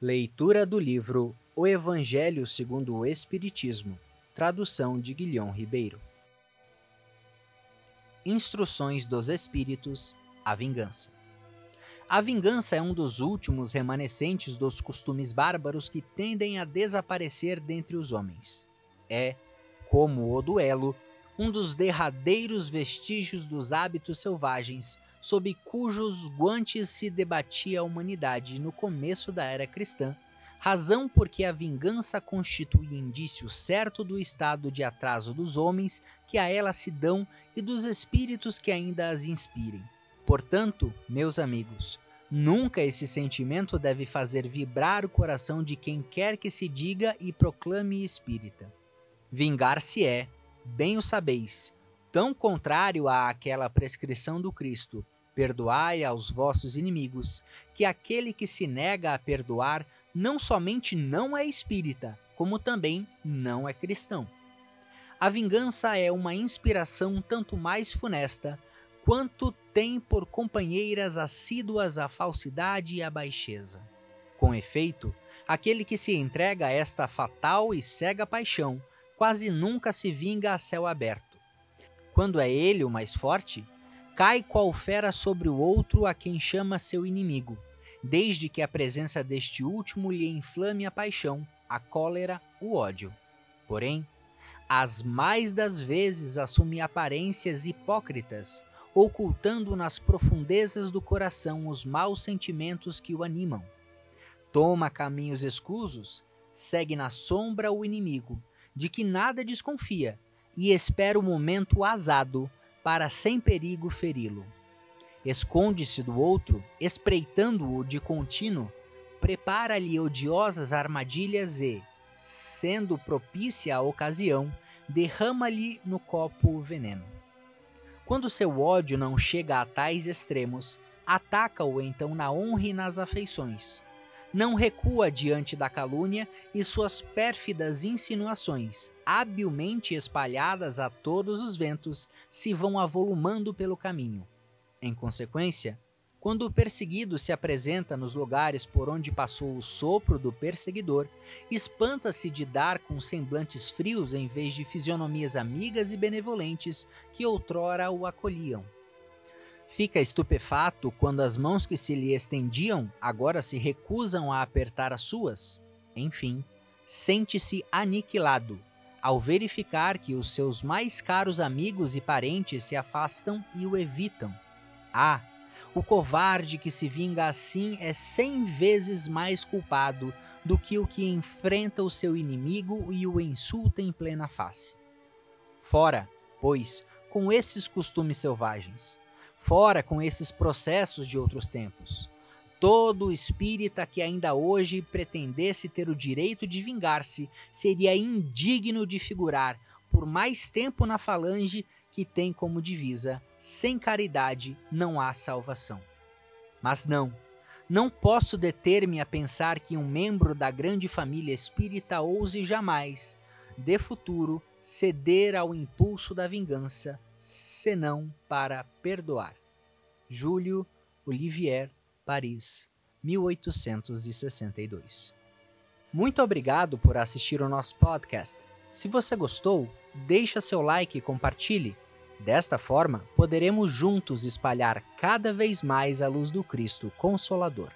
Leitura do livro O Evangelho segundo o Espiritismo, tradução de Guilhom Ribeiro. Instruções dos Espíritos A Vingança. A vingança é um dos últimos remanescentes dos costumes bárbaros que tendem a desaparecer dentre os homens. É, como o duelo, um dos derradeiros vestígios dos hábitos selvagens sob cujos guantes se debatia a humanidade no começo da era cristã, razão porque a vingança constitui indício certo do estado de atraso dos homens que a ela se dão e dos espíritos que ainda as inspirem. Portanto, meus amigos, nunca esse sentimento deve fazer vibrar o coração de quem quer que se diga e proclame espírita. Vingar-se é, bem o sabeis, tão contrário àquela prescrição do Cristo, perdoai aos vossos inimigos, que aquele que se nega a perdoar não somente não é espírita, como também não é cristão. A vingança é uma inspiração tanto mais funesta, quanto tem por companheiras assíduas a falsidade e a baixeza. Com efeito, aquele que se entrega a esta fatal e cega paixão quase nunca se vinga a céu aberto quando é ele o mais forte, cai qual fera sobre o outro a quem chama seu inimigo, desde que a presença deste último lhe inflame a paixão, a cólera, o ódio. Porém, as mais das vezes assume aparências hipócritas, ocultando nas profundezas do coração os maus sentimentos que o animam. Toma caminhos escusos, segue na sombra o inimigo, de que nada desconfia, e espera o momento azado para sem perigo feri-lo. Esconde-se do outro, espreitando-o de contínuo, prepara-lhe odiosas armadilhas e, sendo propícia a ocasião, derrama-lhe no copo o veneno. Quando seu ódio não chega a tais extremos, ataca-o então na honra e nas afeições, não recua diante da calúnia e suas pérfidas insinuações, habilmente espalhadas a todos os ventos, se vão avolumando pelo caminho. Em consequência, quando o perseguido se apresenta nos lugares por onde passou o sopro do perseguidor, espanta-se de dar com semblantes frios em vez de fisionomias amigas e benevolentes que outrora o acolhiam. Fica estupefato quando as mãos que se lhe estendiam agora se recusam a apertar as suas. Enfim, sente-se aniquilado ao verificar que os seus mais caros amigos e parentes se afastam e o evitam. Ah, o covarde que se vinga assim é cem vezes mais culpado do que o que enfrenta o seu inimigo e o insulta em plena face. Fora, pois, com esses costumes selvagens fora com esses processos de outros tempos. Todo espírita que ainda hoje pretendesse ter o direito de vingar-se seria indigno de figurar por mais tempo na falange que tem como divisa: sem caridade não há salvação. Mas não, não posso deter-me a pensar que um membro da grande família espírita ouse jamais, de futuro, ceder ao impulso da vingança senão para perdoar. Júlio Olivier, Paris, 1862. Muito obrigado por assistir o nosso podcast. Se você gostou, deixa seu like e compartilhe. Desta forma, poderemos juntos espalhar cada vez mais a luz do Cristo Consolador.